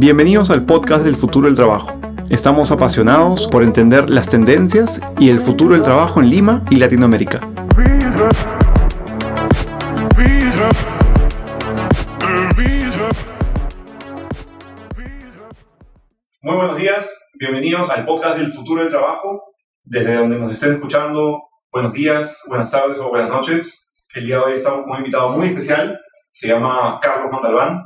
Bienvenidos al podcast del futuro del trabajo. Estamos apasionados por entender las tendencias y el futuro del trabajo en Lima y Latinoamérica. Muy buenos días, bienvenidos al podcast del futuro del trabajo. Desde donde nos estén escuchando, buenos días, buenas tardes o buenas noches. El día de hoy estamos con un invitado muy especial, se llama Carlos Montalbán.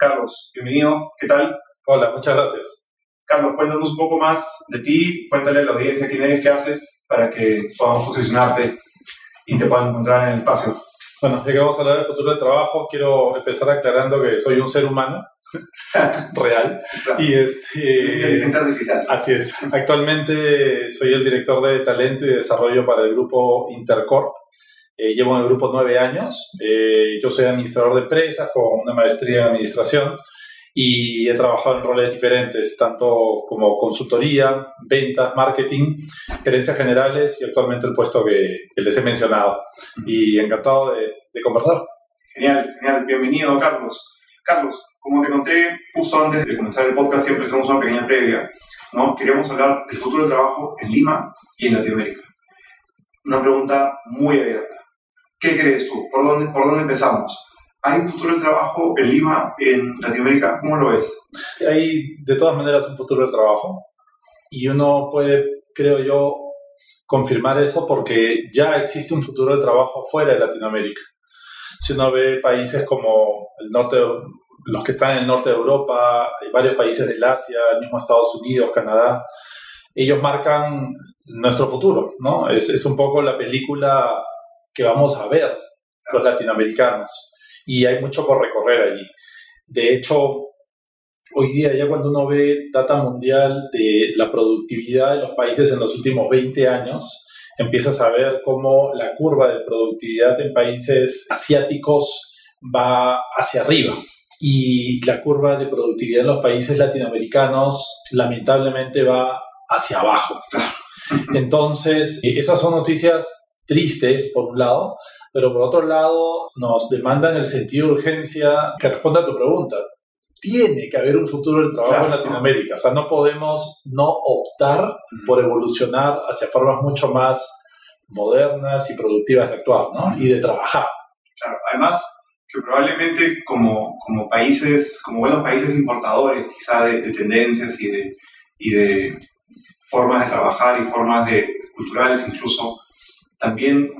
Carlos, bienvenido, ¿qué tal? Hola, muchas gracias. Carlos, cuéntanos un poco más de ti, cuéntale a la audiencia quién eres, qué haces, para que podamos posicionarte y te puedan encontrar en el espacio. Bueno, ya que vamos a hablar del futuro del trabajo, quiero empezar aclarando que soy un ser humano real. Y este, Inteligencia artificial. Así es. Actualmente soy el director de talento y desarrollo para el grupo Intercorp. Eh, llevo en el grupo nueve años. Eh, yo soy administrador de empresas con una maestría en administración y he trabajado en roles diferentes, tanto como consultoría, ventas, marketing, gerencias generales y actualmente el puesto que, que les he mencionado. Y encantado de, de conversar. Genial, genial. Bienvenido, Carlos. Carlos, como te conté justo antes de comenzar el podcast, siempre hacemos una pequeña previa. ¿no? Queríamos hablar del futuro del trabajo en Lima y en Latinoamérica. Una pregunta muy abierta. ¿Qué crees tú? ¿Por dónde, por dónde empezamos? ¿Hay un futuro del trabajo en Lima, en Latinoamérica? ¿Cómo lo ves? Hay de todas maneras un futuro del trabajo y uno puede, creo yo, confirmar eso porque ya existe un futuro del trabajo fuera de Latinoamérica. Si uno ve países como el norte, los que están en el norte de Europa, hay varios países del Asia, el mismo Estados Unidos, Canadá, ellos marcan nuestro futuro, ¿no? Es, es un poco la película que vamos a ver los latinoamericanos y hay mucho por recorrer allí. De hecho, hoy día ya cuando uno ve data mundial de la productividad de los países en los últimos 20 años, empiezas a ver cómo la curva de productividad en países asiáticos va hacia arriba y la curva de productividad en los países latinoamericanos lamentablemente va hacia abajo. Entonces, esas son noticias tristes, por un lado, pero por otro lado nos demandan el sentido de urgencia que responda a tu pregunta. Tiene que haber un futuro del trabajo en Latinoamérica, o sea, no podemos no optar por evolucionar hacia formas mucho más modernas y productivas de actuar, ¿no? Y de trabajar. Claro, además que probablemente como, como países, como buenos países importadores quizá de, de tendencias y de, y de formas de trabajar y formas de, culturales incluso, también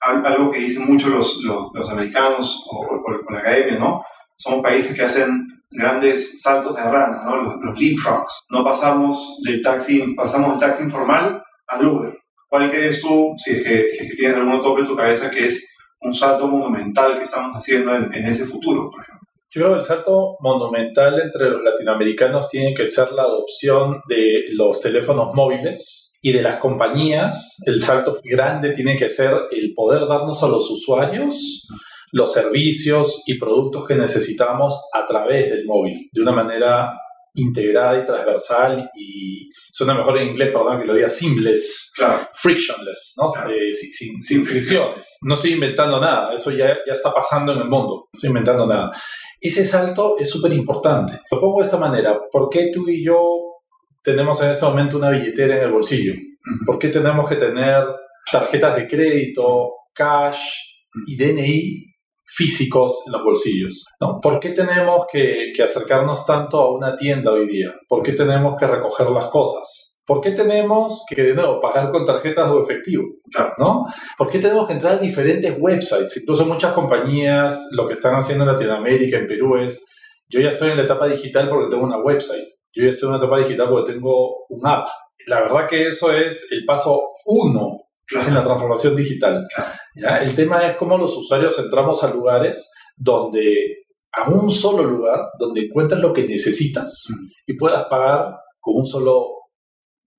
algo que dicen mucho los, los, americanos o, la academia, ¿no? Son países que hacen grandes saltos de rana, ¿no? Los, los leapfrogs. No pasamos del taxi, pasamos del taxi informal al Uber. ¿Cuál crees tú, si es que, si tienes algún tope en tu cabeza, que es un salto monumental que estamos haciendo en, en ese futuro, por ejemplo? Yo creo que el salto monumental entre los latinoamericanos tiene que ser la adopción de los teléfonos móviles y de las compañías, el salto grande tiene que ser el poder darnos a los usuarios los servicios y productos que necesitamos a través del móvil, de una manera integrada y transversal y suena mejor en inglés, perdón que lo diga, seamless, claro. frictionless, ¿no? Claro. Eh, sin, sin, sin, fricciones. No estoy inventando nada, eso ya, ya está pasando en el mundo, no estoy inventando nada. Ese salto es súper importante. Lo pongo de esta manera, ¿por qué tú y yo tenemos en ese momento una billetera en el bolsillo? ¿Por qué tenemos que tener tarjetas de crédito, cash y DNI físicos en los bolsillos? ¿no? ¿Por qué tenemos que, que, acercarnos tanto a una tienda hoy día? ¿Por qué tenemos que recoger las cosas? ¿Por qué tenemos que, de nuevo, pagar con tarjetas o efectivo? ¿no? ¿Por qué tenemos que entrar a diferentes websites? Incluso muchas compañías lo que están haciendo en Latinoamérica, en Perú, es yo ya estoy en la etapa digital porque tengo una website. Yo ya estoy en una etapa digital porque tengo un app. La verdad que eso es el paso uno claro. en la transformación digital. ¿ya? El tema es cómo los usuarios entramos a lugares donde, a un solo lugar, donde encuentras lo que necesitas mm. y puedas pagar con un solo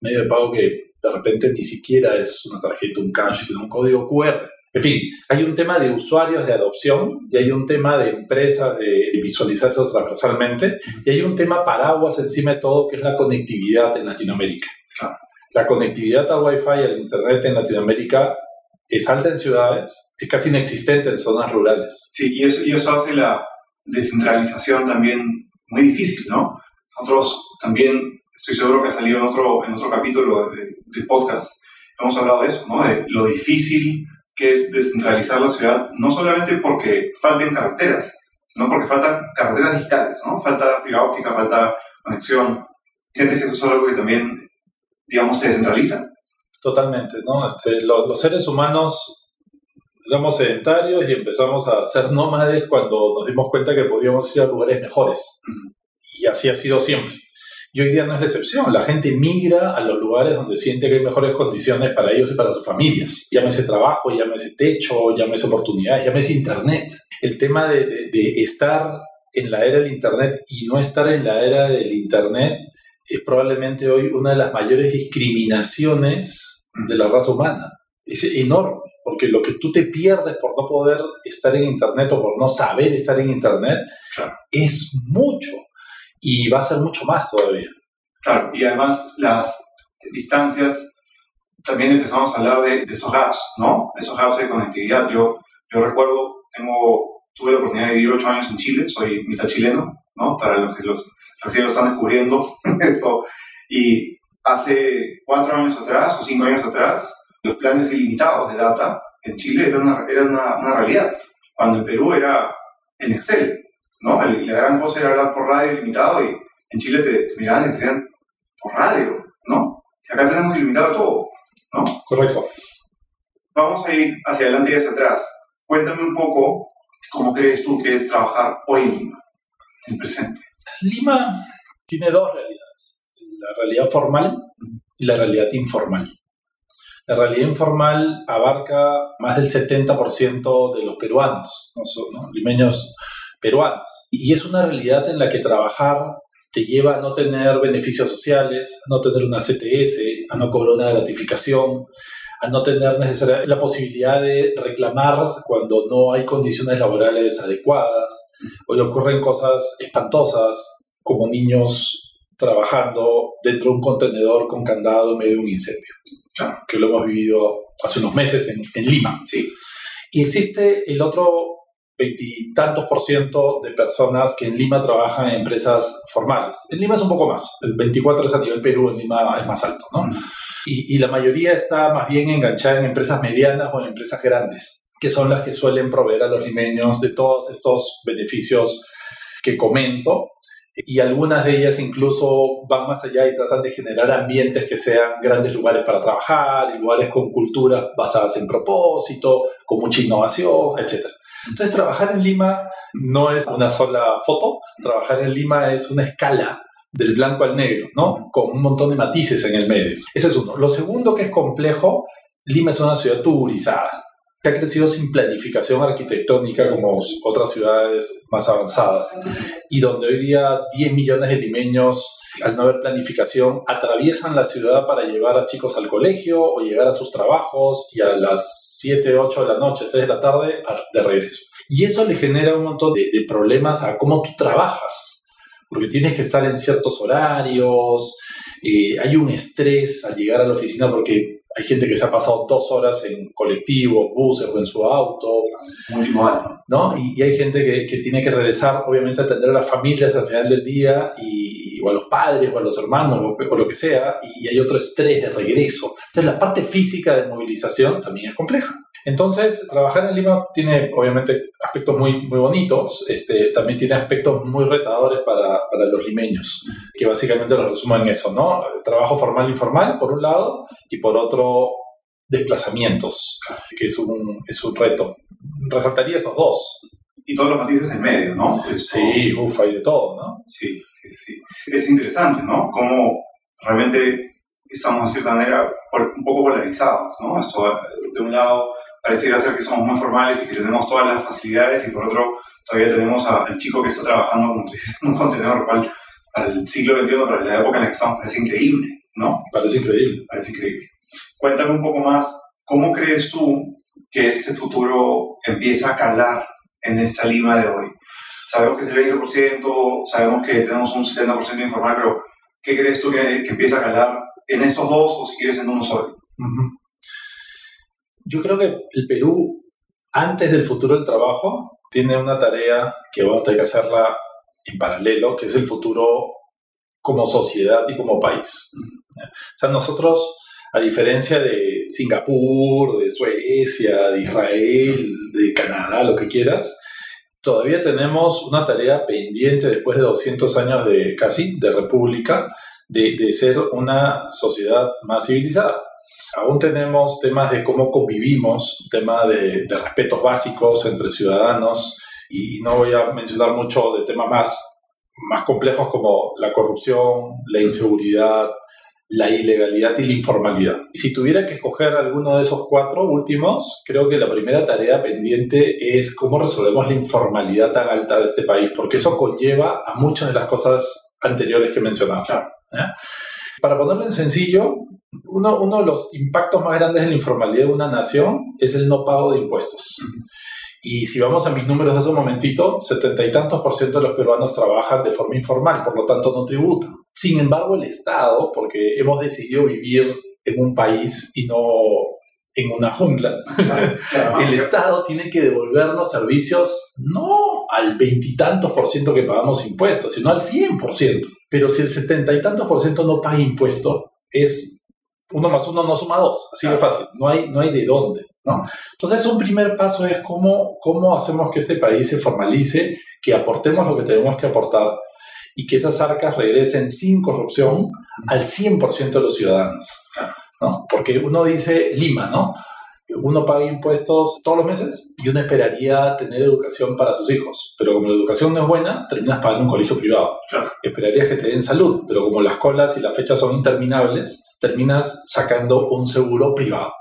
medio de pago que de repente ni siquiera es una tarjeta, un cash, sino un código QR. En fin, hay un tema de usuarios de adopción y hay un tema de empresas de visualizar eso transversalmente y hay un tema paraguas encima de todo que es la conectividad en Latinoamérica. Claro. La conectividad al Wi-Fi y al Internet en Latinoamérica es alta en ciudades, es casi inexistente en zonas rurales. Sí, y eso, y eso hace la descentralización también muy difícil, ¿no? nosotros también, estoy seguro que ha salido en otro, en otro capítulo de, podcast, hemos hablado de eso, ¿no? de lo difícil que es descentralizar la ciudad, no solamente porque falten carreteras, sino porque faltan carreteras digitales, ¿no? falta fibra óptica, falta conexión. ¿Sientes que eso es algo que también, digamos, se descentraliza? Totalmente, ¿no? Este, los seres humanos éramos sedentarios y empezamos a ser nómades cuando nos dimos cuenta que podíamos ir a lugares mejores. Y así ha sido siempre. Y hoy día no es la excepción. La gente migra a los lugares donde siente que hay mejores condiciones para ellos y para sus familias. Llámese trabajo, llámese techo, llámese oportunidades, llámese internet. El tema de, de estar en la era del internet y no estar en la era del internet es probablemente hoy una de las mayores discriminaciones de la raza humana. Es enorme, porque lo que tú te pierdes por no poder estar en internet o por no saber estar en internet es mucho y va a ser mucho más todavía. Claro, y además las distancias, también empezamos a hablar de, estos gaps, ¿no? Estos gaps de conectividad. Yo, yo recuerdo, tengo, tuve la oportunidad de vivir ocho años en Chile, soy mitad chileno, ¿no? Para los que los recién lo están descubriendo esto. Y hace cuatro años atrás o cinco años atrás, los planes ilimitados de data en Chile eran una, era una, una realidad, cuando en Perú era en Excel. ¿No? La gran cosa era hablar por radio ilimitado y en Chile te, miraban y decían, por radio, ¿no? Si acá tenemos ilimitado todo, ¿no? Correcto. Vamos a ir hacia adelante y hacia atrás. Cuéntame un poco cómo crees tú que es trabajar hoy en Lima, en presente. Lima tiene dos realidades, la realidad formal y la realidad informal. La realidad informal abarca más del 70% de los peruanos, ¿no? limeños peruanos. Y es una realidad en la que trabajar te lleva a no tener beneficios sociales, a no tener una CTS, a no cobrar una gratificación, a no tener necesariamente la posibilidad de reclamar cuando no hay condiciones laborales adecuadas. Hoy ocurren cosas espantosas, como niños trabajando dentro de un contenedor con candado en medio de un incendio, que lo hemos vivido hace unos meses en, en Lima. Sí. Y existe el otro veintitantos por ciento de personas que en Lima trabajan en empresas formales. En Lima es un poco más, el 24 es a nivel Perú, en Lima es más alto, ¿no? Y, y, la mayoría está más bien enganchada en empresas medianas o en empresas grandes, que son las que suelen proveer a los limeños de todos estos beneficios que comento. Y algunas de ellas incluso van más allá y tratan de generar ambientes que sean grandes lugares para trabajar, lugares con culturas basadas en propósito, con mucha innovación, etc. Entonces, trabajar en Lima no es una sola foto, trabajar en Lima es una escala del blanco al negro, ¿no? Con un montón de matices en el medio. Ese es uno. Lo segundo que es complejo, Lima es una ciudad turizada, que ha crecido sin planificación arquitectónica como otras ciudades más avanzadas, y donde hoy día 10 millones de limeños, al no haber planificación, atraviesan la ciudad para llevar a chicos al colegio o llegar a sus trabajos y a las 7, 8 de la noche, 6 de la tarde, de regreso. Y eso le genera un montón de, de problemas a cómo tú trabajas, porque tienes que estar en ciertos horarios, eh, hay un estrés al llegar a la oficina porque hay gente que se ha pasado dos horas en colectivos, buses o en su auto. Muy mal. ¿no? Y, hay gente que, que, tiene que regresar, obviamente, a atender a las familias al final del día, y, o a los padres, o a los hermanos, o, lo que sea, y hay otro estrés de regreso. Entonces, la parte física de movilización también es compleja. Entonces, trabajar en Lima tiene obviamente aspectos muy, muy bonitos, este, también tiene aspectos muy retadores para, para los limeños, que básicamente lo resumo en eso, ¿no? Trabajo formal e informal, por un lado, y por otro, desplazamientos, que es un, es un reto. Resaltaría esos dos. Y todos los matices en medio, ¿no? Sí, uff, hay de todo, ¿no? Sí, sí, sí. Es interesante, ¿no? Cómo realmente estamos de cierta manera un poco polarizados, ¿no? Esto, de un lado, pareciera ser que somos muy formales y que tenemos todas las facilidades y por otro todavía tenemos al chico que está trabajando como en un contenedor, cual para el siglo XXI, para la época en la que estamos, parece increíble, ¿no? Parece increíble. Parece increíble. Cuéntame un poco más, ¿cómo crees tú que este futuro empieza a calar en esta Lima de hoy? Sabemos que es el 20%, sabemos que tenemos un 70% informal, pero ¿qué crees tú que, que, empieza a calar en estos dos o si quieres en uno solo? Yo creo que el Perú, antes del futuro del trabajo, tiene una tarea que vamos a tener que hacerla en paralelo, que es el futuro como sociedad y como país. O sea, nosotros, a diferencia de Singapur, de Suecia, de Israel, de Canadá, lo que quieras, todavía tenemos una tarea pendiente después de 200 años de casi de república de, de ser una sociedad más civilizada. Aún tenemos temas de cómo convivimos, temas de, de respetos básicos entre ciudadanos, y, no voy a mencionar mucho de temas más, más complejos como la corrupción, la inseguridad, la ilegalidad y la informalidad. Si tuviera que escoger alguno de esos cuatro últimos, creo que la primera tarea pendiente es cómo resolvemos la informalidad tan alta de este país, porque eso conlleva a muchas de las cosas anteriores que mencionaba. Para ponerlo en sencillo, uno, uno, de los impactos más grandes de la informalidad de una nación es el no pago de impuestos. Y si vamos a mis números de hace un momentito, setenta y tantos por ciento de los peruanos trabajan de forma informal, por lo tanto no tributan. Sin embargo, el Estado, porque hemos decidido vivir en un país y no en una jungla, el Estado tiene que devolvernos servicios no al veintitantos por ciento que pagamos impuestos, sino al cien por ciento. Pero si el setenta y tantos por ciento no paga impuesto, es uno más uno no suma dos, así de fácil, no hay, no hay de dónde. ¿no? Entonces, un primer paso es cómo, cómo hacemos que este país se formalice, que aportemos lo que tenemos que aportar y que esas arcas regresen sin corrupción al 100% de los ciudadanos. ¿no? Porque uno dice Lima, ¿no? Uno paga impuestos todos los meses y uno esperaría tener educación para sus hijos. Pero como la educación no es buena, terminas pagando un colegio privado. Esperarías que te den salud, pero como las colas y las fechas son interminables, terminas sacando un seguro privado.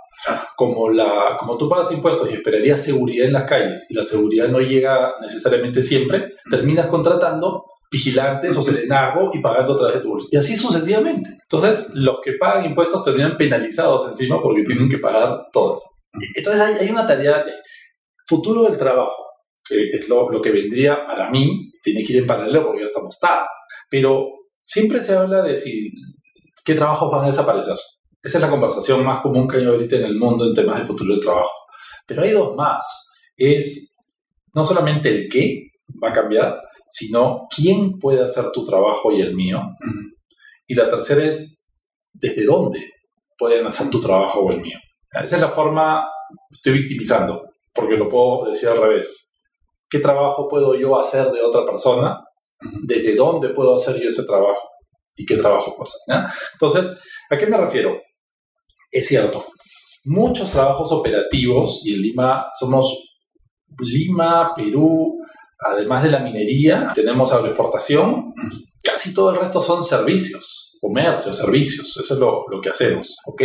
Como, la, como tú pagas impuestos y esperarías seguridad en las calles y la seguridad no llega necesariamente siempre, terminas contratando vigilantes o serenazgo y pagando a través de tu bolsa. Y así sucesivamente. Entonces, los que pagan impuestos terminan penalizados encima porque tienen que pagar todos. Entonces, hay, hay una tarea de futuro del trabajo, que es lo, lo, que vendría para mí, tiene que ir en paralelo porque ya estamos tarde. Pero siempre se habla de si qué trabajos van a desaparecer. Esa es la conversación más común que hay ahorita en el mundo en temas de futuro del trabajo. Pero hay dos más. Es no solamente el qué va a cambiar, sino quién puede hacer tu trabajo y el mío. Y la tercera es desde dónde pueden hacer tu trabajo o el mío. Esa es la forma, estoy victimizando, porque lo puedo decir al revés. ¿Qué trabajo puedo yo hacer de otra persona? ¿Desde dónde puedo hacer yo ese trabajo? ¿Y qué trabajo puedo hacer? Entonces, ¿a qué me refiero? Es cierto, muchos trabajos operativos, y en Lima somos Lima, Perú, además de la minería, tenemos agroexportación, casi todo el resto son servicios, comercio, servicios, eso es lo, lo que hacemos, ¿ok?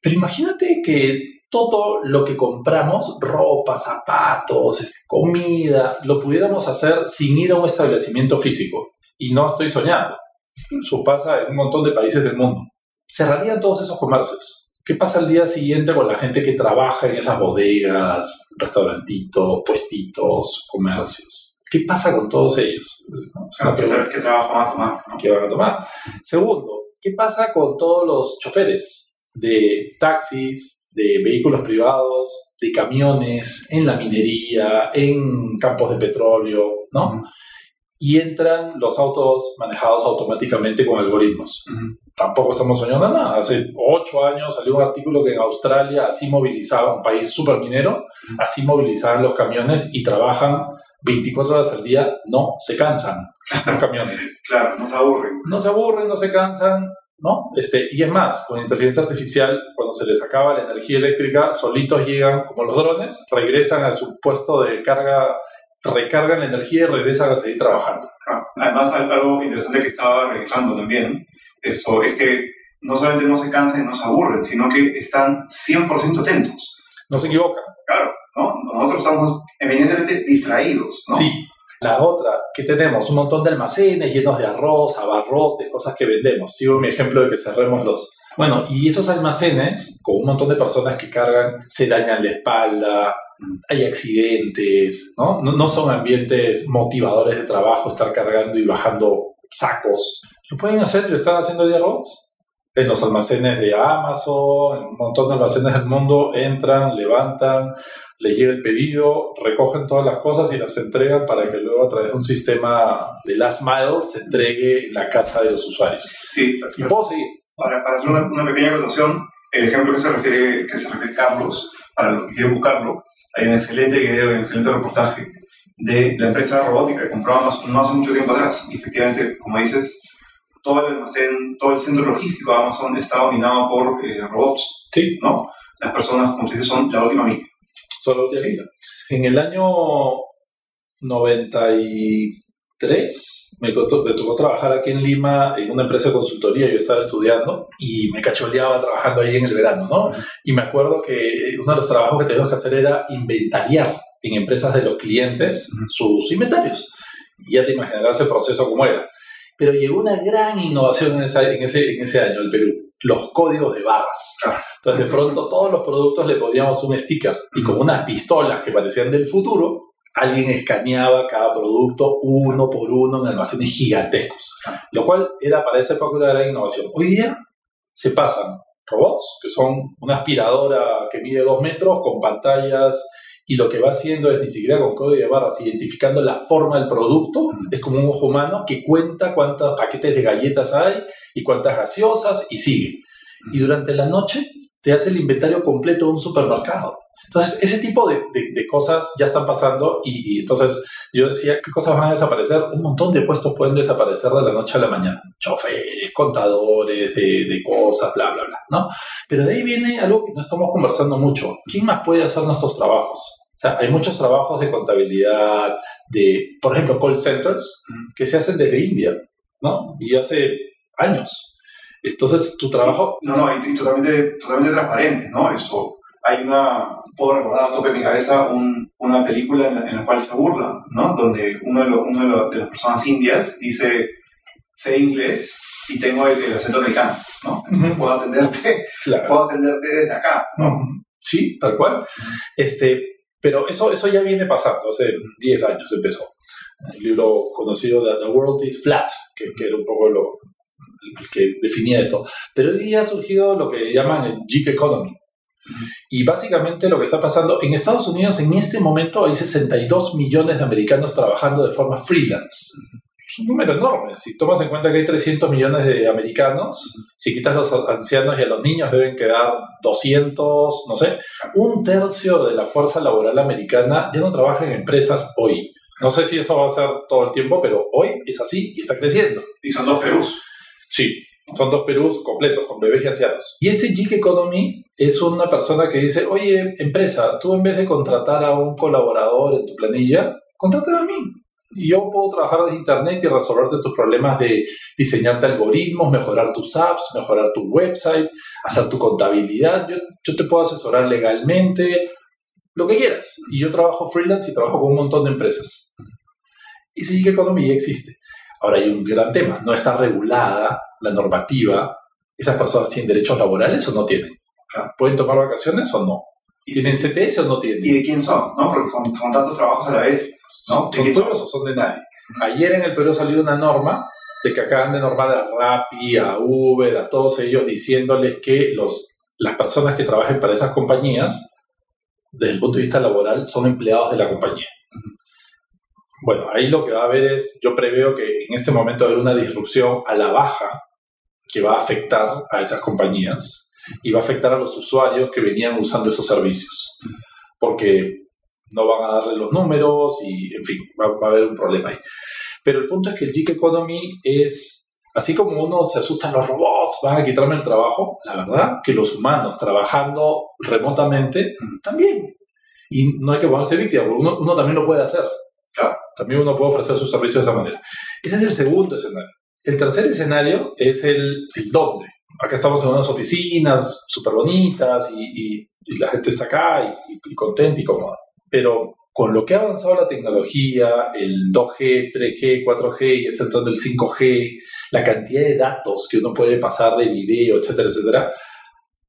Pero imagínate que todo lo que compramos, ropa, zapatos, comida, lo pudiéramos hacer sin ir a un establecimiento físico. Y no estoy soñando. Eso pasa en un montón de países del mundo. Cerrarían todos esos comercios. ¿Qué pasa al día siguiente con la gente que trabaja en esas bodegas, restaurantitos, puestitos, comercios? ¿Qué pasa con todos ellos? ¿Qué, trabajo van a tomar? ¿Qué van a tomar? Segundo, ¿qué pasa con todos los choferes de taxis, de vehículos privados, de camiones, en la minería, en campos de petróleo, ¿no? Y entran los autos manejados automáticamente con algoritmos tampoco estamos soñando nada. Hace ocho años salió un artículo que en Australia así movilizaba, un país súper minero, así movilizaban los camiones y trabajan 24 horas al día, no se cansan los camiones. Claro, no se aburren. No se aburren, no se cansan, ¿no? Este, y es más, con inteligencia artificial, cuando se les acaba la energía eléctrica, solitos llegan como los drones, regresan a su puesto de carga recargan la energía y regresan a seguir trabajando. Ah, además, algo interesante que estaba revisando también esto es que no solamente no se cansan y no se aburren, sino que están 100% atentos. No se equivocan. Claro, ¿no? Nosotros estamos evidentemente distraídos, ¿no? Sí. La otra, que tenemos un montón de almacenes llenos de arroz, abarrotes, cosas que vendemos. Sigo mi ejemplo de que cerremos los... Bueno, y esos almacenes, con un montón de personas que cargan, se dañan la espalda, hay accidentes, ¿no? No, no son ambientes motivadores de trabajo estar cargando y bajando sacos. ¿Lo pueden hacer lo están haciendo arroz? en los almacenes de Amazon, en un montón de almacenes del mundo, entran, levantan, les llega el pedido, recogen todas las cosas y las entregan para que luego a través de un sistema de last mile se entregue en la casa de los usuarios. Sí, y puedo seguir. Para, para hacer una, una, pequeña acotación, el ejemplo que se refiere, que se refiere Carlos, para los que quieren buscarlo, hay un excelente video, un excelente reportaje de la empresa robótica que compró Amazon no hace mucho tiempo atrás. Y efectivamente, como dices, todo el almacén, todo el centro logístico de Amazon está dominado por eh, robots. Sí. ¿no? Las personas, como tú dices, son la última milla. Son la última milla. En el año 93 me, me tocó trabajar aquí en Lima en una empresa de consultoría, yo estaba estudiando y me cacholeaba trabajando ahí en el verano, ¿no? Y me acuerdo que uno de los trabajos que teníamos que hacer era inventariar en empresas de los clientes sus inventarios. Y ya te imaginarás el proceso como era. Pero llegó una gran innovación en, ese, en ese año, el Perú, los códigos de barras. Entonces de pronto todos los productos le poníamos un sticker y con unas pistolas que parecían del futuro, alguien escaneaba cada producto uno por uno en almacenes gigantescos. Lo cual era para esa época una gran innovación. Hoy día se pasan robots, que son una aspiradora que mide dos metros con pantallas y lo que va haciendo es ni siquiera con código de barras, identificando la forma del producto, es como un ojo humano que cuenta cuántos paquetes de galletas hay y cuántas gaseosas y sigue. Y durante la noche te hace el inventario completo de un supermercado. Entonces, ese tipo de, de, cosas ya están pasando y, y, entonces yo decía, ¿qué cosas van a desaparecer? Un montón de puestos pueden desaparecer de la noche a la mañana. Choferes, contadores de, de cosas, bla, bla, bla, ¿no? Pero de ahí viene algo que no estamos conversando mucho. ¿Quién más puede hacer nuestros trabajos? O sea, hay muchos trabajos de contabilidad, de, por ejemplo, call centers, que se hacen desde India, ¿no? Y hace años. Entonces, tu trabajo... No, no, y, totalmente, totalmente transparente, ¿no? Esto, hay una, puedo recordar tope en mi cabeza un, una película en la, cual se burla, ¿no? Donde uno de, uno de, las personas indias dice, sé inglés y tengo el, acento americano, ¿no? puedo atenderte, puedo atenderte desde acá, ¿no? Sí, tal cual. Este, pero eso, eso ya viene pasando, hace 10 años empezó. El libro conocido The, The World is Flat, que, que, era un poco lo que definía esto. Pero hoy día ha surgido lo que llaman el gig economy. Y básicamente lo que está pasando en Estados Unidos en este momento hay 62 millones de americanos trabajando de forma freelance es un número enorme. Si tomas en cuenta que hay 300 millones de americanos, si quitas los ancianos y a los niños deben quedar 200, no sé, un tercio de la fuerza laboral americana ya no trabaja en empresas hoy. No sé si eso va a ser todo el tiempo, pero hoy es así y está creciendo. Y son dos Perús. Sí, son dos Perús completos, con bebés y ancianos. Y este Gig Economy es una persona que dice, oye, empresa, tú en vez de contratar a un colaborador en tu planilla, contrátame a mí yo puedo trabajar desde Internet y resolverte tus problemas de diseñarte algoritmos, mejorar tus apps, mejorar tu website, hacer tu contabilidad. Yo, yo te puedo asesorar legalmente, lo que quieras. Y yo trabajo freelance y trabajo con un montón de empresas. Y sí que economía ya existe. Ahora hay un gran tema, no está regulada la normativa. ¿Esas personas tienen derechos laborales o no tienen? ¿Pueden tomar vacaciones o no? ¿Tienen CTS o no tienen? ¿Y de quién son? ¿no? Porque con, con tantos trabajos a la vez ¿no? ¿Son tuyos o son de nadie? Ayer en el Perú salió una norma de que acaban de normar a Rappi, a Uber, a todos ellos, diciéndoles que los, las personas que trabajen para esas compañías, desde el punto de vista laboral, son empleados de la compañía. Bueno, ahí lo que va a haber es, yo preveo que en este momento va a haber una disrupción a la baja que va a afectar a esas compañías y va a afectar a los usuarios que venían usando esos servicios. Porque no van a darle los números y, en fin, va, a haber un problema ahí. Pero el punto es que el gig economy es, así como uno se asusta los robots, van a quitarme el trabajo, la verdad que los humanos trabajando remotamente también. Y no hay que ponerse víctima, porque uno, uno también lo puede hacer. Claro. También uno puede ofrecer sus servicios de esa manera. Ese es el segundo escenario. El tercer escenario es el, el dónde. Acá estamos en unas oficinas súper bonitas y, y, la gente está acá y, y contenta y cómoda. Pero con lo que ha avanzado la tecnología, el 2G, 3G, 4G y está entrando el 5G, la cantidad de datos que uno puede pasar de video, etcétera, etcétera,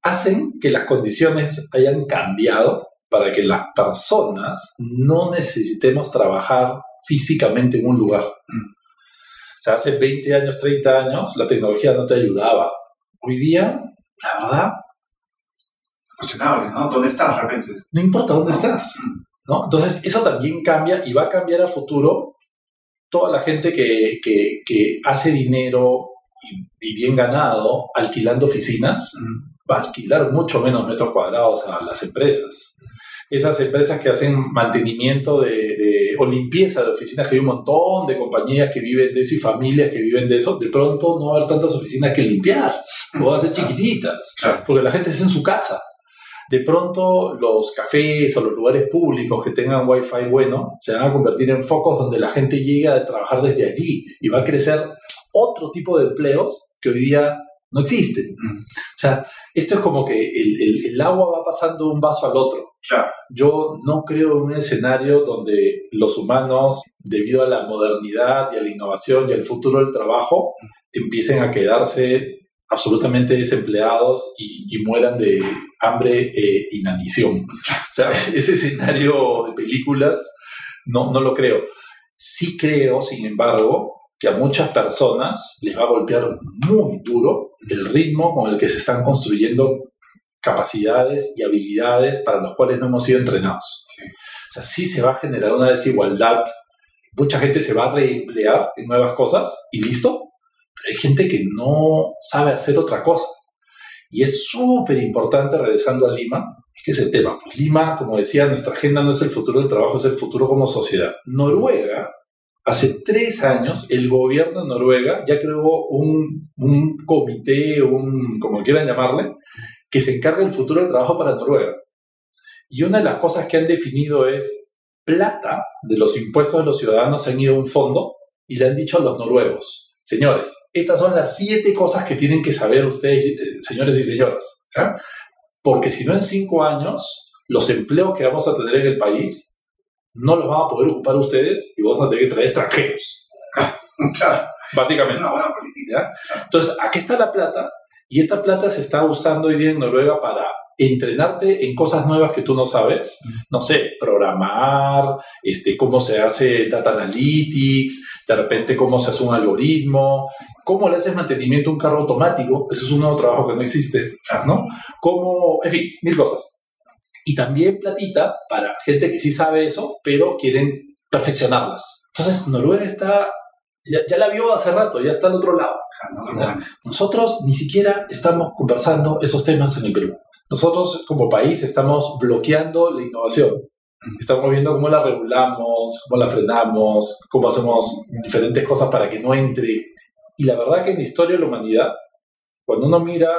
hacen que las condiciones hayan cambiado para que las personas no necesitemos trabajar físicamente en un lugar. O sea, hace 20 años, 30 años, la tecnología no te ayudaba hoy día, la verdad, cuestionable, ¿no? ¿Dónde estás de repente? No importa dónde estás, ¿no? Entonces, eso también cambia y va a cambiar a futuro toda la gente que, que, hace dinero y, bien ganado alquilando oficinas, va a alquilar mucho menos metros cuadrados a las empresas. Esas empresas que hacen mantenimiento de, o limpieza de oficinas, que hay un montón de compañías que viven de eso y familias que viven de eso, de pronto no va a haber tantas oficinas que limpiar, o van a ser chiquititas, porque la gente es en su casa. De pronto los cafés o los lugares públicos que tengan wifi bueno se van a convertir en focos donde la gente llega a trabajar desde allí y va a crecer otro tipo de empleos que hoy día no existen. O sea, esto es como que el, agua va pasando de un vaso al otro. Yo no creo en un escenario donde los humanos, debido a la modernidad y a la innovación y al futuro del trabajo, empiecen a quedarse absolutamente desempleados y, mueran de hambre e inanición. O sea, ese escenario de películas no, no lo creo. Sí creo, sin embargo, que a muchas personas les va a golpear muy duro el ritmo con el que se están construyendo capacidades y habilidades para los cuales no hemos sido entrenados. O sea, sí se va a generar una desigualdad. Mucha gente se va a reemplear en nuevas cosas y listo, hay gente que no sabe hacer otra cosa. Y es súper importante, regresando a Lima, es que ese tema. Pues Lima, como decía, nuestra agenda no es el futuro del trabajo, es el futuro como sociedad. Noruega, hace tres años, el gobierno de Noruega ya creó un, comité, un, como quieran llamarle, que se encarga del futuro del trabajo para Noruega. Y una de las cosas que han definido es plata de los impuestos de los ciudadanos se han ido a un fondo y le han dicho a los noruegos, Señores, estas son las siete cosas que tienen que saber ustedes, eh, señores y señoras. Porque si no, en cinco años, los empleos que vamos a tener en el país no los van a poder ocupar ustedes y vamos a tener que traer extranjeros. Claro. Básicamente. Es una buena política. Entonces, aquí está la plata y esta plata se está usando hoy día en Noruega para entrenarte en cosas nuevas que tú no sabes, no sé, programar, este, cómo se hace data analytics, de repente cómo se hace un algoritmo, cómo le haces mantenimiento a un carro automático, eso es un nuevo trabajo que no existe, ¿no? Cómo, en fin, mil cosas. Y también platita para gente que sí sabe eso, pero quieren perfeccionarlas. Entonces, Noruega está, ya, ya la vio hace rato, ya está al otro lado. Nosotros ni siquiera estamos conversando esos temas en el Perú. Nosotros como país estamos bloqueando la innovación. Estamos viendo cómo la regulamos, cómo la frenamos, cómo hacemos diferentes cosas para que no entre. Y la verdad que en la historia de la humanidad, cuando uno mira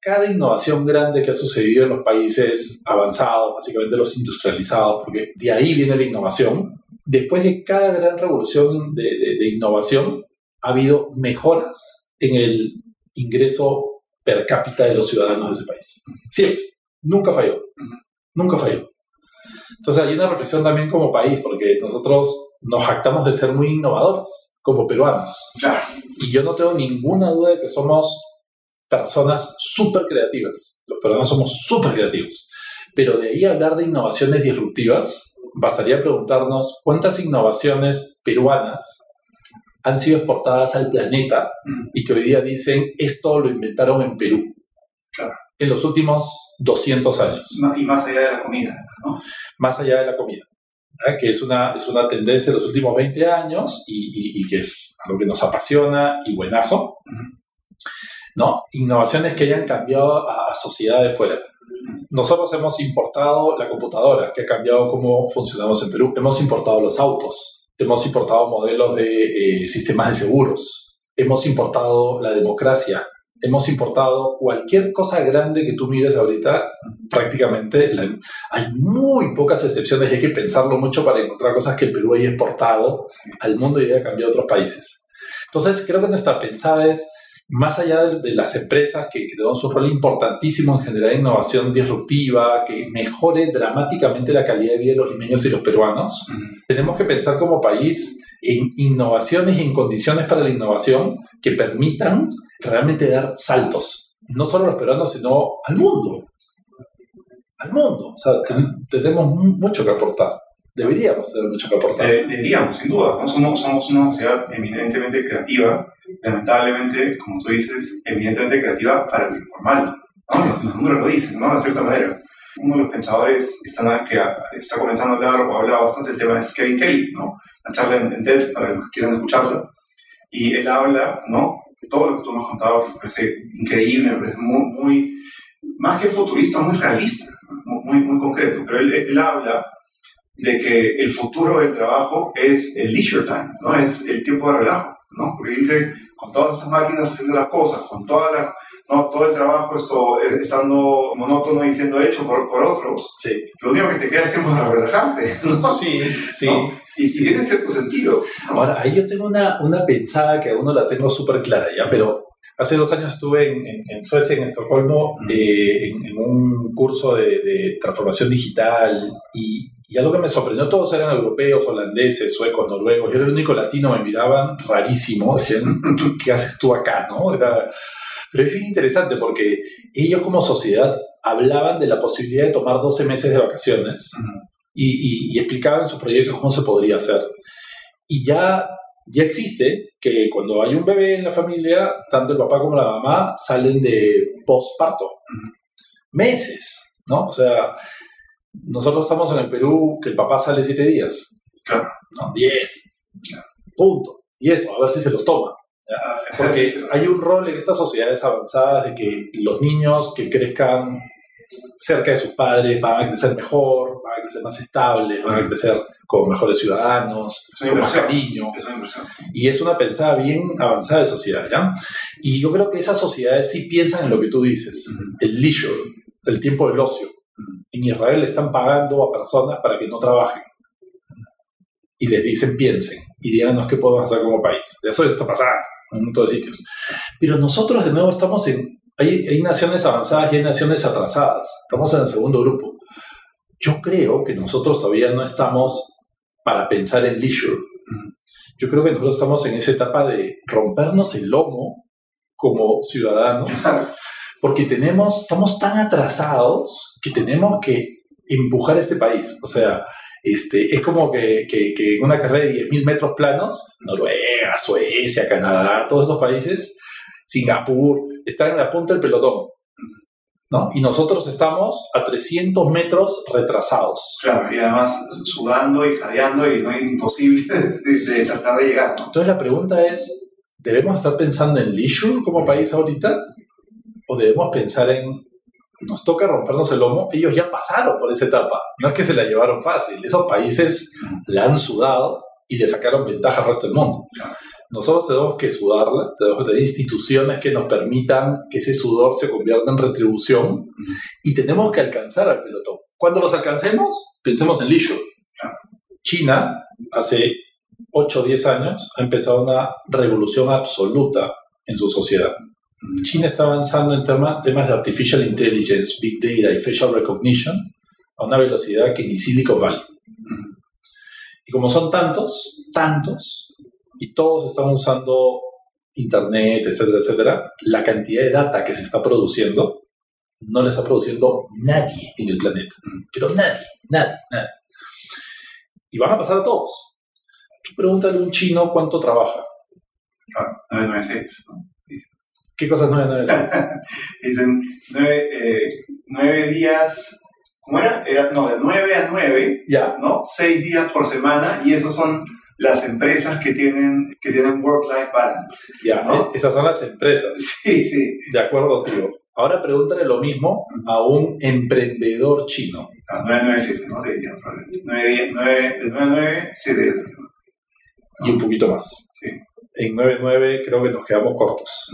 cada innovación grande que ha sucedido en los países avanzados, básicamente los industrializados, porque de ahí viene la innovación, después de cada gran revolución de, de innovación, ha habido mejoras en el ingreso per cápita de los ciudadanos de ese país. Siempre. Nunca falló. Nunca falló. Entonces hay una reflexión también como país, porque nosotros nos jactamos de ser muy innovadores como peruanos. Y yo no tengo ninguna duda de que somos personas súper creativas. Los peruanos somos súper creativos. Pero de ahí hablar de innovaciones disruptivas, bastaría preguntarnos cuántas innovaciones peruanas han sido exportadas al planeta mm. y que hoy día dicen esto lo inventaron en Perú. Claro. En los últimos 200 años. Y más allá de la comida, ¿no? Más allá de la comida. Que es una, es una tendencia de los últimos 20 años y, que es algo que nos apasiona y buenazo. ¿No? Innovaciones que hayan cambiado a, a sociedades fuera. Nosotros hemos importado la computadora, que ha cambiado cómo funcionamos en Perú. Hemos importado los autos, hemos importado modelos de eh, sistemas de seguros, hemos importado la democracia, hemos importado cualquier cosa grande que tú mires ahorita, prácticamente hay muy pocas excepciones y hay que pensarlo mucho para encontrar cosas que el Perú haya exportado al mundo y haya cambiado a otros países. Entonces, creo que nuestra pensada es más allá de, las empresas que, que tenemos un rol importantísimo en generar innovación disruptiva, que mejore dramáticamente la calidad de vida de los limeños y los peruanos, tenemos que pensar como país en innovaciones y en condiciones para la innovación que permitan realmente dar saltos, no solo a los peruanos, sino al mundo. Al mundo. O sea, tenemos mucho que aportar. Deberíamos tener mucho que aportar. deberíamos, sin duda. Somos, somos una sociedad eminentemente creativa lamentablemente, como tú dices, evidentemente creativa para lo informal. Los, números lo dicen, ¿no? De cierta manera. Uno de los pensadores está, que está comenzando a hablar o ha hablado bastante del tema es Kevin Kelly, ¿no? La charla en, TED, para los que quieran escucharla. Y él habla, ¿no? De todo lo que tú me has contado, que me parece increíble, me parece muy, muy más que futurista, muy realista, muy, muy concreto. Pero él, él habla de que el futuro del trabajo es el leisure time, ¿no? Es el tiempo de relajo, ¿no? Porque dice, con todas esas máquinas haciendo las cosas, con todas las, no, todo el trabajo esto, eh, estando monótono y siendo hecho por, por otros, sí. lo único que te queda es tiempo para relajarte, ¿no? Sí, sí. Y, si tiene cierto sentido. Ahora, ahí yo tengo una, una pensada que aún no la tengo súper clara ya, pero Hace dos años estuve en, en, Suecia, en Estocolmo, eh, en, un curso de, de transformación digital y, y, algo que me sorprendió, todos eran europeos, holandeses, suecos, noruegos, yo era el único latino, me miraban rarísimo, decían, ¿qué haces tú acá? ¿no? Era, pero es bien interesante porque ellos como sociedad hablaban de la posibilidad de tomar 12 meses de vacaciones y, y, y explicaban en sus proyectos cómo se podría hacer. Y ya ya existe que cuando hay un bebé en la familia, tanto el papá como la mamá salen de postparto. Meses, ¿no? O sea, nosotros estamos en el Perú que el papá sale siete días. Claro. No, diez. Punto. Y eso, a ver si se los toma. Porque hay un rol en estas sociedades avanzadas de que los niños que crezcan cerca de sus padres van a crecer mejor, van a crecer más estables, van a crecer como mejores ciudadanos, con más cariño. y es una pensada bien avanzada de sociedad, ¿ya? Y yo creo que esas sociedades sí piensan en lo que tú dices, el leisure, el tiempo del ocio. En Israel están pagando a personas para que no trabajen. Y les dicen piensen y díganos qué podemos hacer como país. Eso está pasando en un montón de sitios. Pero nosotros de nuevo estamos en hay, naciones avanzadas y hay naciones atrasadas. Estamos en el segundo grupo. Yo creo que nosotros todavía no estamos para pensar en leisure. Yo creo que nosotros estamos en esa etapa de rompernos el lomo como ciudadanos, porque tenemos, estamos tan atrasados que tenemos que empujar este país. O sea, este, es como que, que, que una carrera de 10.000 metros planos, Noruega, Suecia, Canadá, todos esos países, Singapur, están en la punta del pelotón. ¿no? Y nosotros estamos a 300 metros retrasados. Claro, y además sudando y jadeando y no es imposible de, tratar de llegar. Entonces la pregunta es, ¿debemos estar pensando en leisure como país ahorita? ¿O debemos pensar en, nos toca rompernos el lomo? Ellos ya pasaron por esa etapa, no es que se la llevaron fácil, esos países la han sudado y le sacaron ventaja al resto del mundo. Nosotros tenemos que sudarla, tenemos que tener instituciones que nos permitan que ese sudor se convierta en retribución y tenemos que alcanzar al pelotón. Cuando los alcancemos, pensemos en leisure. China, hace 8 o 10 años, ha empezado una revolución absoluta en su sociedad. China está avanzando en temas de artificial intelligence, big data y facial recognition a una velocidad que ni Silicon Valley. Y como son tantos, tantos, y todos están usando Internet, etcétera, etcétera, la cantidad de data que se está produciendo no le está produciendo nadie en el planeta. Pero nadie, nadie, nadie. Y van a pasar a todos. Tú pregúntale a un chino cuánto trabaja. 996. ¿Qué cosas 996? Dicen 9, eh, días ¿Cómo era? Era, no, de 9 a 9, ¿Ya? ¿no? 6 días por semana y esos son las empresas que tienen, que tienen work-life balance. Ya, ¿no? esas son las empresas. Sí, sí. De acuerdo, tío. Ahora pregúntale lo mismo a un emprendedor chino. Ah, 997, ¿no? De 9, 9, de 9 a 9, 7 días. Y un poquito más. Sí. En 9-9 creo que nos quedamos cortos.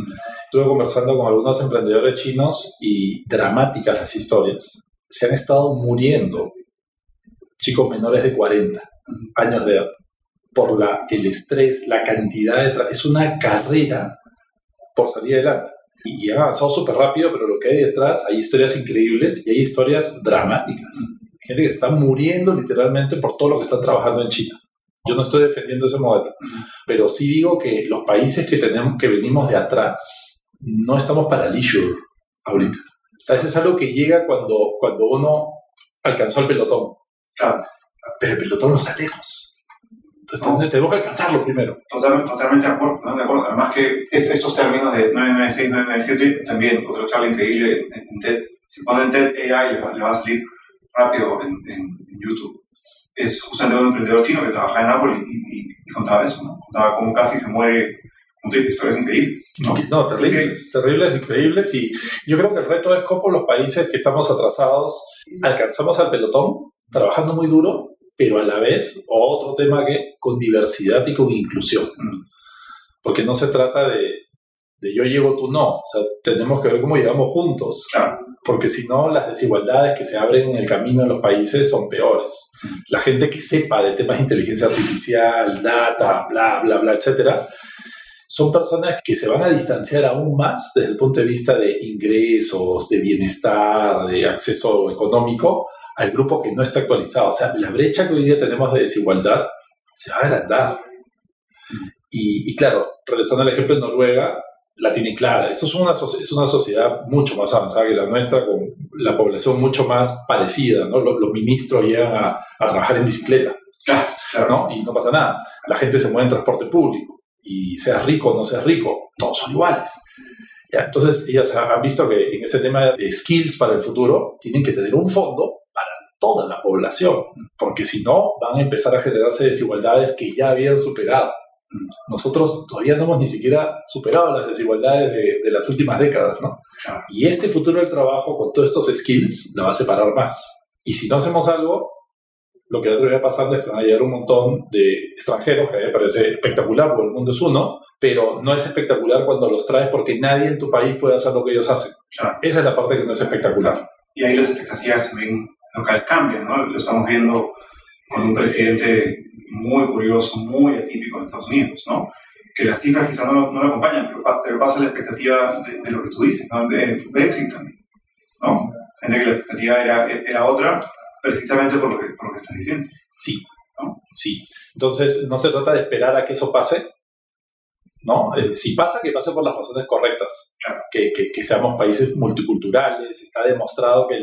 Estuve conversando con algunos emprendedores chinos y dramáticas las historias. Se han estado muriendo chicos menores de 40 años de edad por la, el estrés, la cantidad de... Es una carrera por salir adelante. Y, han avanzado súper rápido, pero lo que hay detrás, hay historias increíbles y hay historias dramáticas. Gente que está muriendo literalmente por todo lo que están trabajando en China. Yo no estoy defendiendo ese modelo, pero sí digo que los países que tenemos, que venimos de atrás, no estamos para leisure ahorita. eso es algo que llega cuando, cuando uno alcanzó el pelotón. Claro. Pero el pelotón no está lejos Entonces, tenemos que alcanzarlo primero. Totalmente, totalmente de acuerdo, ¿no? de acuerdo. Además que es, estos términos de 996, 997, también otra charla increíble en TED. Si ponen TED AI le va, a salir rápido en, en, YouTube. Es justamente un emprendedor chino que trabaja en Apple y, y, contaba eso, ¿no? Contaba cómo casi se muere historias increíbles. No, no terribles, terribles, increíbles. Y yo creo que el reto es cómo los países que estamos atrasados alcanzamos al pelotón trabajando muy duro pero a la vez otro tema que con diversidad y con inclusión. Mm. Porque no se trata de, de yo llego, tú no. O sea, tenemos que ver cómo llegamos juntos. Porque si no, las desigualdades que se abren en el camino en los países son peores. La gente que sepa de temas de inteligencia artificial, data, bla, bla, bla, etcétera, son personas que se van a distanciar aún más desde el punto de vista de ingresos, de bienestar, de acceso económico, al grupo que no está actualizado. O sea, la brecha que hoy día tenemos de desigualdad se va a agrandar. Y, claro, regresando al ejemplo de Noruega, la tiene clara. Esto es una, es una sociedad mucho más avanzada que la nuestra, con la población mucho más parecida. ¿no? Los, ministros llegan a, trabajar en bicicleta ¿no? y no pasa nada. La gente se mueve en transporte público y seas rico o no seas rico, todos son iguales. Entonces, ellas han visto que en ese tema de skills para el futuro tienen que tener un fondo toda la población, porque si no van a empezar a generarse desigualdades que ya habían superado. Nosotros todavía no hemos ni siquiera superado las desigualdades de, las últimas décadas, ¿no? Y este futuro del trabajo con todos estos skills la va a separar más. Y si no hacemos algo, lo que va pasando es que van a llegar un montón de extranjeros, que a mí me parece espectacular, porque el mundo es uno, pero no es espectacular cuando los traes porque nadie en tu país puede hacer lo que ellos hacen. Esa es la parte que no es espectacular. Y ahí las expectativas ven local cambia, ¿no? Lo estamos viendo con un presidente muy curioso, muy atípico en Estados Unidos, ¿no? Que las cifras quizás no, no lo acompañan, pero, pasa la expectativa de, lo que tú dices, ¿no? De Brexit también, ¿no? Gente que la expectativa era, era otra, precisamente por lo, que, por lo que estás diciendo. Sí, ¿no? sí. Entonces, no se trata de esperar a que eso pase, ¿no? Eh, si pasa, que pase por las razones correctas, que, que, seamos países multiculturales, está demostrado que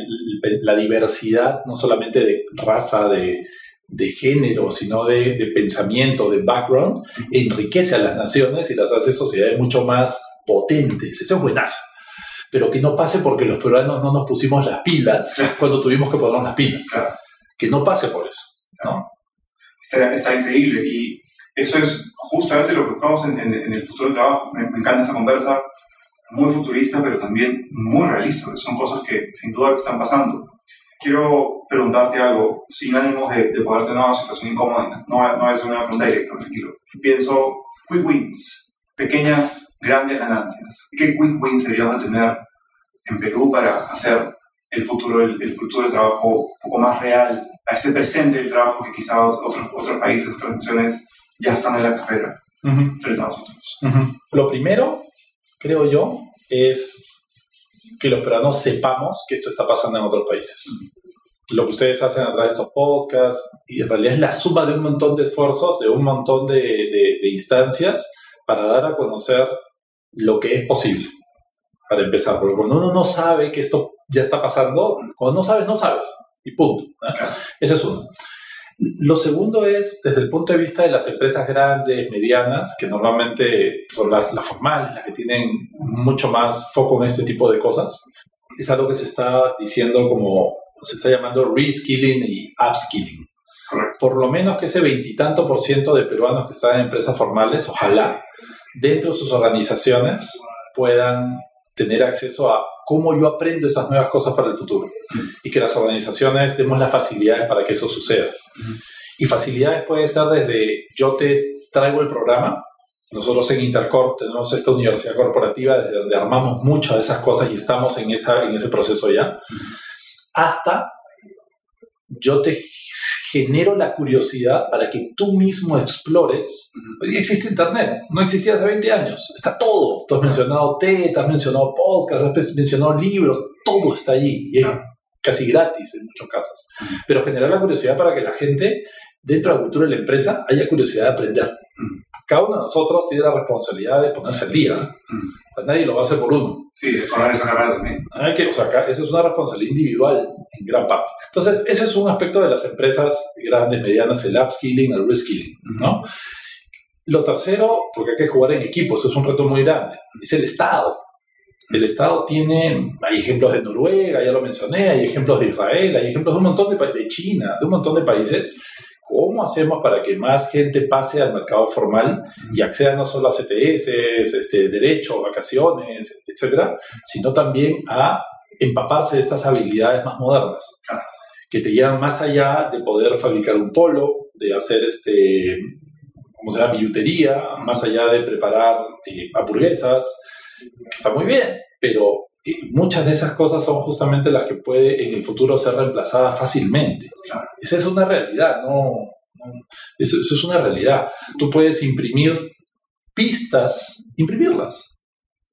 la diversidad, no solamente de raza, de, de género, sino de, de, pensamiento, de background, enriquece a las naciones y las hace sociedades mucho más potentes. Eso es buenazo. Pero que no pase porque los peruanos no nos pusimos las pilas cuando tuvimos que ponernos las pilas. Que no pase por eso. ¿no? Está, está increíble. Y eso es justamente lo que buscamos en, el futuro del trabajo. Me, encanta esa conversa, muy futurista, pero también muy realista. Son cosas que sin duda están pasando. Quiero preguntarte algo, sin ánimos de, de poder tener una situación incómoda. No, no a ser una pregunta directa, tranquilo. Pienso, quick wins, pequeñas, grandes ganancias. ¿Qué quick wins sería de tener en Perú para hacer el futuro, el, futuro del trabajo un poco más real a este presente del trabajo que quizás otros, otros países, otras naciones ya están en la carrera frente a nosotros. Lo primero, creo yo, es que los peruanos sepamos que esto está pasando en otros países. Lo que ustedes hacen a través de estos podcasts, y en realidad es la suma de un montón de esfuerzos, de un montón de, de instancias para dar a conocer lo que es posible. Para empezar, porque cuando uno no sabe que esto ya está pasando, cuando no sabes, no sabes. Y punto. Eso es uno. Lo segundo es, desde el punto de vista de las empresas grandes, medianas, que normalmente son las, las formales, las que tienen mucho más foco en este tipo de cosas, es algo que se está diciendo como, se está llamando reskilling y upskilling. Por lo menos que ese veintitanto por ciento de peruanos que están en empresas formales, ojalá, dentro de sus organizaciones puedan tener acceso a cómo yo aprendo esas nuevas cosas para el futuro y que las organizaciones demos las facilidades para que eso suceda. Y facilidades puede ser desde yo te traigo el programa, nosotros en Intercorp tenemos esta universidad corporativa desde donde armamos muchas de esas cosas y estamos en, esa, en ese proceso ya, hasta yo te genero la curiosidad para que tú mismo explores. Hoy existe Internet, no existía hace 20 años, está todo. Tú has mencionado TED, has mencionado podcast, has mencionado libros, todo está allí. Y casi gratis en muchos casos. Pero generar la curiosidad para que la gente dentro de la cultura de la empresa haya curiosidad de aprender. cada uno de nosotros tiene la responsabilidad de ponerse al día. O sea, nadie lo va a hacer por uno. Sí, de correr esa carrera también. Hay que, o sea, acá- eso es una responsabilidad individual en gran parte. Entonces, ese es un aspecto de las empresas grandes, medianas, el upskilling, el reskilling, ¿no? Lo tercero, porque hay que jugar en equipo, eso es un reto muy grande, es el Estado. El Estado tiene, hay ejemplos de Noruega, ya lo mencioné, hay ejemplos de Israel, hay ejemplos de un montón de países, de China, de un montón de países. ¿Cómo hacemos para que más gente pase al mercado formal y acceda no solo a CTS, este, derecho, vacaciones, etcétera, sino también a empaparse de estas habilidades más modernas, que te llevan más allá de poder fabricar un polo, de hacer este, ¿cómo se llama? billutería, más allá de preparar eh, hamburguesas, que está muy bien, pero eh, muchas de esas cosas son justamente las que puede en el futuro ser reemplazadas fácilmente. Claro. Esa es una realidad, no, no- eso, eso es una realidad. Tú puedes imprimir pistas, imprimirlas.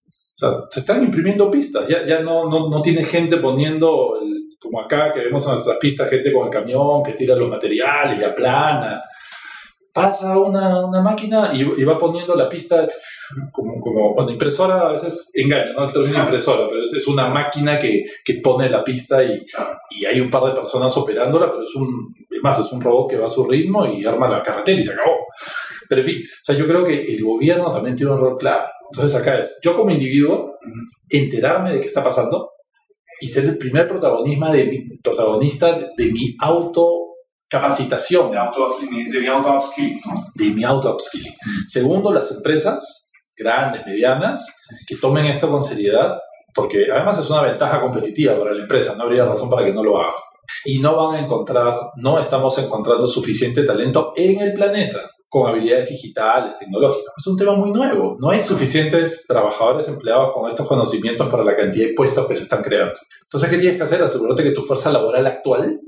O sea, se están imprimiendo pistas, ya, ya no, no, no tiene gente poniendo, el- como acá que vemos en nuestras pistas, gente con el camión que tira los materiales y aplana. Pasa una, una máquina y, y va poniendo la pista como, como bueno, impresora a veces engaña, ¿no? El término impresora, pero es, es una máquina que, que pone la pista y, y hay un par de personas operándola, pero es un, es más, es un robot que va a su ritmo y arma la carretera y se acabó. Pero en fin, o sea, yo creo que el gobierno también tiene un rol clave. Entonces acá es, yo como individuo, enterarme de qué está pasando y ser el primer protagonismo de mi, protagonista de, de mi autocapacitación, De, auto, de mi, de mi auto-upskilling, ¿no? de mi auto-upskilling. Segundo, las empresas grandes, medianas, que tomen esto con seriedad, porque además es una ventaja competitiva para la empresa, no habría razón para que no lo haga. Y no van a encontrar, no estamos encontrando suficiente talento en el planeta con habilidades digitales, tecnológicas. Es un tema muy nuevo. No hay suficientes trabajadores empleados con estos conocimientos para la cantidad de puestos que se están creando. Entonces, ¿qué tienes que hacer? Asegurarte que tu fuerza laboral actual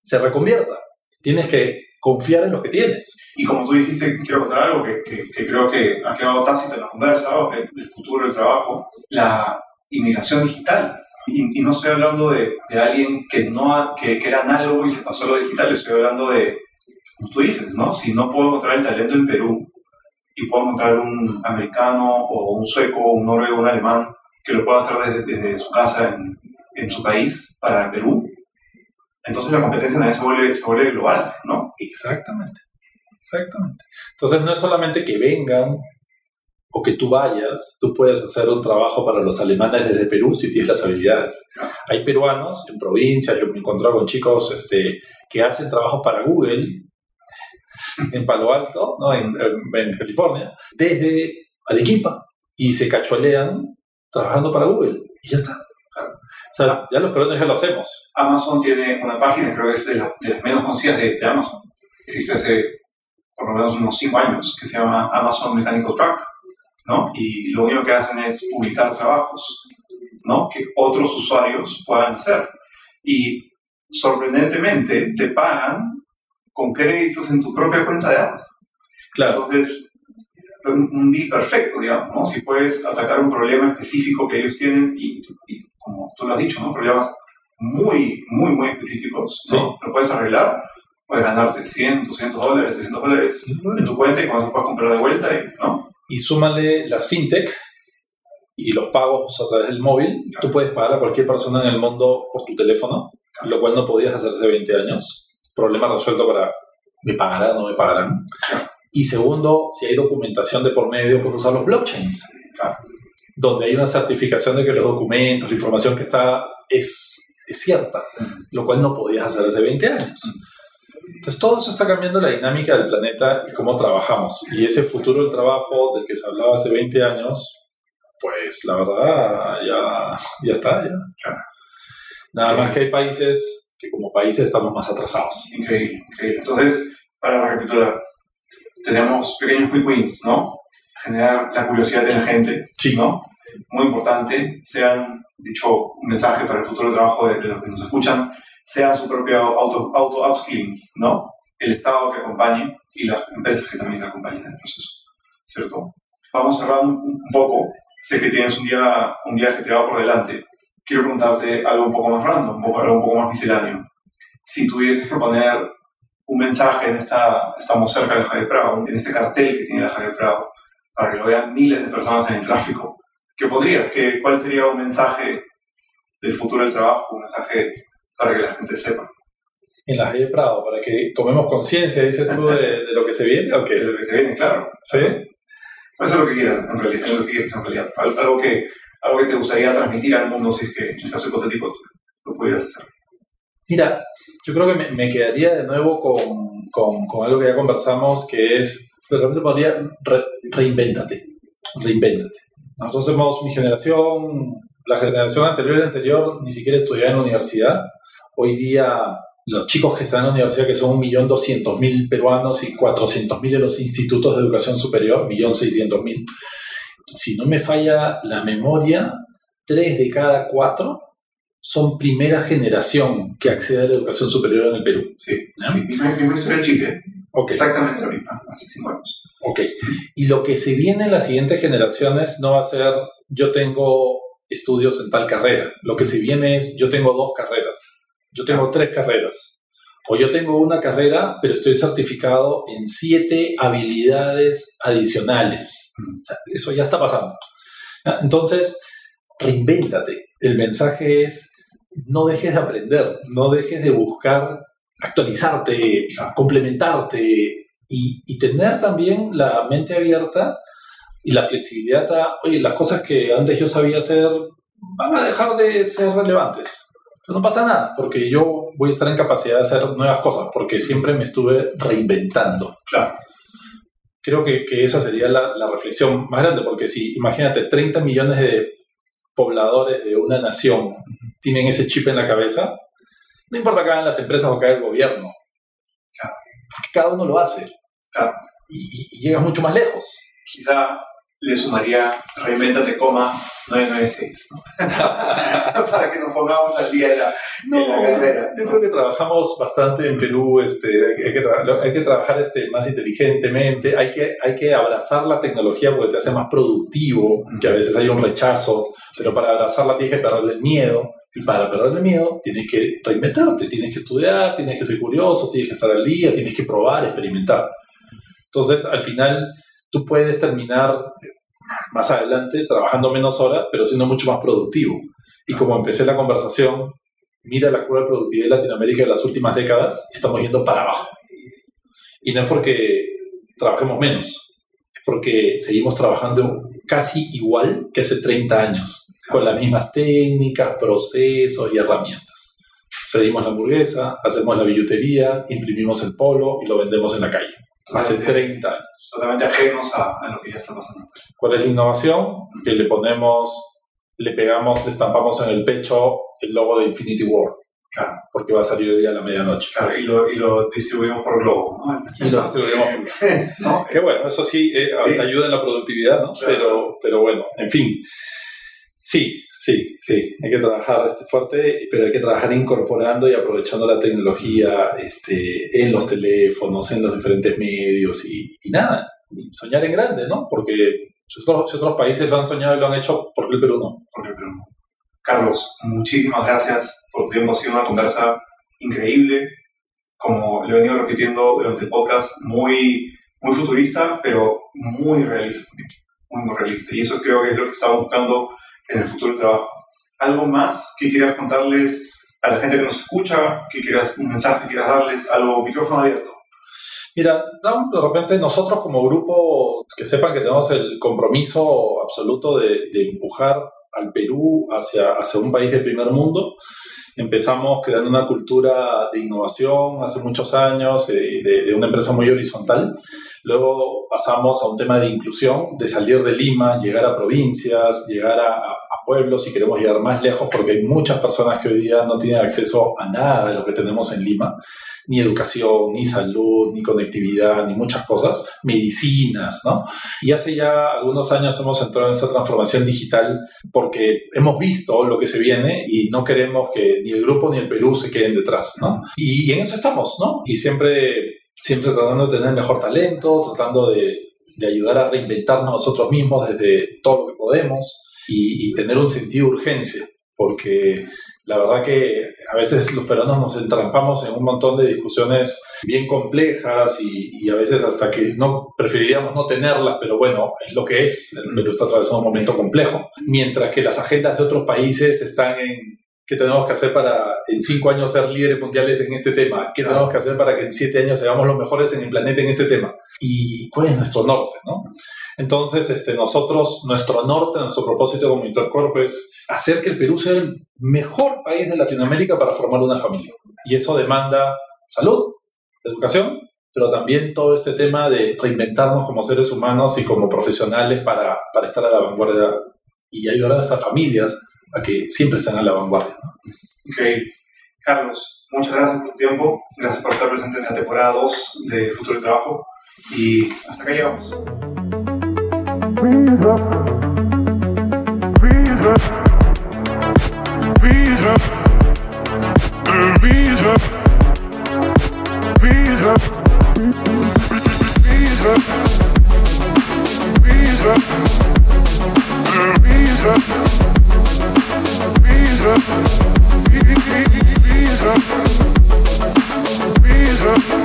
se reconvierta. Tienes que confiar en lo que tienes. Y como tú dijiste, quiero contar algo que, que, que creo que ha quedado tácito en la conversa, que del futuro del trabajo, la inmigración digital. Y, y no estoy hablando de, de alguien que, no ha- que, que era análogo y se pasó a lo digital, estoy hablando de, como tú dices, ¿no? Si no puedo encontrar el talento en Perú y puedo encontrar un americano o un sueco, un noruego, un alemán que lo pueda hacer desde, desde su casa en, en su país para el Perú, entonces la competencia también se vuelve, se vuelve global, ¿no? Exactamente. Exactamente. Entonces no es solamente que vengan o que tú vayas, tú puedes hacer un trabajo para los alemanes desde Perú si tienes las habilidades. Claro. Hay peruanos en provincia, yo me he encontrado con chicos este, que hacen trabajos para Google en Palo Alto, ¿no? en, en- en California, desde Arequipa y se cachuelean trabajando para Google y ya está. O sea, ya los peruanos ya lo hacemos. Amazon tiene una página, creo que es de, la- de las menos conocidas de, de Amazon. Existe hace por lo menos unos 5 años, que se llama Amazon Mechanical Track, ¿no? Y lo único que hacen es publicar trabajos, ¿no? Que otros usuarios puedan hacer. Y sorprendentemente te pagan con créditos en tu propia cuenta de Amazon. Claro. Entonces, un, un deal perfecto, digamos, ¿no? Si puedes atacar un problema específico que ellos tienen y, y como tú lo has dicho, ¿no? Problemas muy, muy, muy específicos, ¿no? Lo puedes arreglar, puedes ganarte 100, 200 dólares, 300 dólares en tu cuenta y con eso puedes comprar de vuelta, y, ¿no? y súmale las fintech y los pagos a través del móvil. Tú puedes pagar a cualquier persona en el mundo por tu teléfono, lo cual no podías hacer hace 20 años. Problema resuelto para me pagarán o no me pagarán. Y segundo, si hay documentación de por medio, puedes usar los blockchains, Claro. donde hay una certificación de que los documentos, la información que está es, es cierta, lo cual no podías hacer hace 20 años. Entonces todo eso está cambiando la dinámica del planeta y cómo trabajamos. Y ese futuro del trabajo del que se hablaba hace 20 años, pues la verdad ya, ya está. Ya. Claro. Nada más que hay países que como países estamos más atrasados. Increíble, increíble. Entonces, para recapitular, tenemos pequeños quick wins, ¿no? Generar la curiosidad de la gente, Sí. ¿no? Muy importante, sean, dicho, un mensaje para el futuro trabajo de, de los que nos escuchan, sean su propio auto, auto upskilling, ¿no? El Estado que acompañe y las empresas que también acompañen en el proceso, ¿cierto? Vamos cerrando un, un poco. Sé que tienes un día, un día ajetreado por delante. Quiero preguntarte algo un poco más random, un poco, algo un poco más misceláneo. Si tuvieses que poner un mensaje en esta, estamos cerca del Javier Prado, en este cartel que tiene la Javier Prado, para que lo vean miles de personas en el tráfico. ¿Qué podría? ¿Qué, ¿Cuál sería un mensaje del futuro del trabajo? Un mensaje para que la gente sepa. En la Javier Prado, para que tomemos conciencia, dices tú, de, lo que se viene o qué? De lo que se viene, claro. ¿Sí? Puede ser lo que quieras, en realidad. Lo que quieras, en realidad. Algo, que, algo que te gustaría transmitir al mundo si es que, en el caso hipotético, lo pudieras hacer. Mira, yo creo que me, me quedaría de nuevo con, con, con, algo que ya conversamos, que es, de repente podría, re, reinvéntate, reinvéntate. Nosotros somos mi generación, la generación anterior y anterior ni siquiera estudiaba en la universidad. Hoy día los chicos que están en la universidad, que son 1.200.000 peruanos y 400.000 en los institutos de educación superior, 1.600.000. Si no me falla la memoria, 3 de cada 4 son primera generación que accede a la educación superior en el Perú. Sí, ¿sí? misma historia de Chile. Okay. Exactamente la misma, hace 5 años. Ok. Y lo que se viene en las siguientes generaciones no va a ser yo tengo estudios en tal carrera. Lo que se viene es yo tengo dos carreras yo tengo tres carreras. O yo tengo una carrera, pero estoy certificado en siete habilidades adicionales. Mm. O sea, eso ya está pasando. Entonces, reinvéntate. El mensaje es, no dejes de aprender, no dejes de buscar actualizarte, complementarte y, y tener también la mente abierta y la flexibilidad a, oye, las cosas que antes yo sabía hacer van a dejar de ser relevantes. Pero no pasa nada, porque yo voy a estar en capacidad de hacer nuevas cosas, porque siempre me estuve reinventando. Claro. Creo que, que esa sería la, la, reflexión más grande, porque si, imagínate, 30 millones de pobladores de una nación tienen ese chip en la cabeza, no importa que hagan las empresas o que haga el gobierno, claro. porque cada uno lo hace. Claro. Y, y, y llegas mucho más lejos. Quizá le sumaría Reinventate, coma 996, ¿no? para que nos pongamos al día de la, no, de la carrera. Yo creo que trabajamos bastante en Perú, este, hay, que hay que trabajar este, más inteligentemente, hay que, hay que abrazar la tecnología porque te hace más productivo, que a veces hay un rechazo, pero para abrazarla tienes que perderle el miedo. Y para perderle miedo tienes que reinventarte, tienes que estudiar, tienes que ser curioso, tienes que estar al día, tienes que probar, experimentar. Entonces, al final, tú puedes terminar más adelante trabajando menos horas, pero siendo mucho más productivo. Y como empecé la conversación, mira la curva de productividad de Latinoamérica en las últimas décadas, estamos yendo para abajo. Y no es porque trabajemos menos, es porque seguimos trabajando casi igual que hace 30 años, con las mismas técnicas, procesos y herramientas. Freímos la hamburguesa, hacemos la billutería, imprimimos el polo y lo vendemos en la calle hace 30 años. Totalmente ajenos a, a, lo que ya está pasando. ¿Cuál es la innovación? Que le ponemos, le pegamos, le estampamos en el pecho el logo de Infinity War. Claro. Porque va a salir hoy día a la medianoche. Claro, y lo, y lo distribuimos por globo, ¿no? Y lo distribuimos por globo. ¿no? Que bueno, eso sí, eh, sí, ayuda en la productividad, ¿no? Claro. Pero, pero bueno, en fin. Sí, Sí, sí, hay que trabajar este fuerte, pero hay que trabajar incorporando y aprovechando la tecnología este, en los teléfonos, en los diferentes medios y, y nada, soñar en grande, ¿no? Porque si otros, si otros, países lo han soñado y lo han hecho, ¿por qué el Perú no? ¿Por qué el Perú no? Carlos, muchísimas gracias por tu tiempo, ha sido una conversa increíble, como le he venido repitiendo durante el podcast, muy, muy futurista, pero muy realista, muy, muy realista. Y eso creo que es lo que estamos buscando en el futuro del trabajo. ¿Algo más que quieras contarles a la gente que nos escucha? que quieras, un mensaje que quieras darles? ¿Algo micrófono abierto? Mira, de repente nosotros como grupo, que sepan que tenemos el compromiso absoluto de, de empujar al Perú hacia, hacia un país de primer mundo. Empezamos creando una cultura de innovación hace muchos años, eh, de, de, una empresa muy horizontal. Luego pasamos a un tema de inclusión, de salir de Lima, llegar a provincias, llegar a, pueblos y queremos llegar más lejos porque hay muchas personas que hoy día no tienen acceso a nada de lo que tenemos en Lima ni educación, ni salud, ni conectividad, ni muchas cosas, medicinas, ¿no? Y hace ya algunos años hemos entrado en esta transformación digital porque hemos visto lo que se viene y no queremos que ni el grupo ni el Perú se queden detrás, ¿no? Y en eso estamos, ¿no? Y siempre, siempre tratando de tener mejor talento, tratando de, de ayudar a reinventarnos nosotros mismos desde todo lo que podemos y, y tener un sentido de urgencia, porque la verdad que a veces los peruanos nos entrampamos en un montón de discusiones bien complejas y, a veces hasta que no preferiríamos no tenerlas, pero bueno, es lo que es. El Perú está atravesando un momento complejo. Mientras que las agendas de otros países están en qué tenemos que hacer para en cinco años ser líderes mundiales en este tema, qué tenemos que hacer para que en siete años seamos los mejores en el planeta en este tema y cuál es nuestro norte, ¿no? Entonces, este, nosotros, nuestro norte, nuestro propósito como Intercorp es hacer que el Perú sea el mejor país de Latinoamérica para formar una familia. Y eso demanda salud, educación, pero también todo este tema de reinventarnos como seres humanos y como profesionales para, para estar a la vanguardia y ayudar a nuestras familias a que siempre están a la vanguardia. ¿no? Increíble. Carlos, muchas gracias por tu tiempo, gracias por estar presente en la temporada 2 de Futuro y Trabajo y hasta acá llegamos. Freeze up. Freeze up. Freeze up. Freeze up. Freeze Visa, Visa, Visa.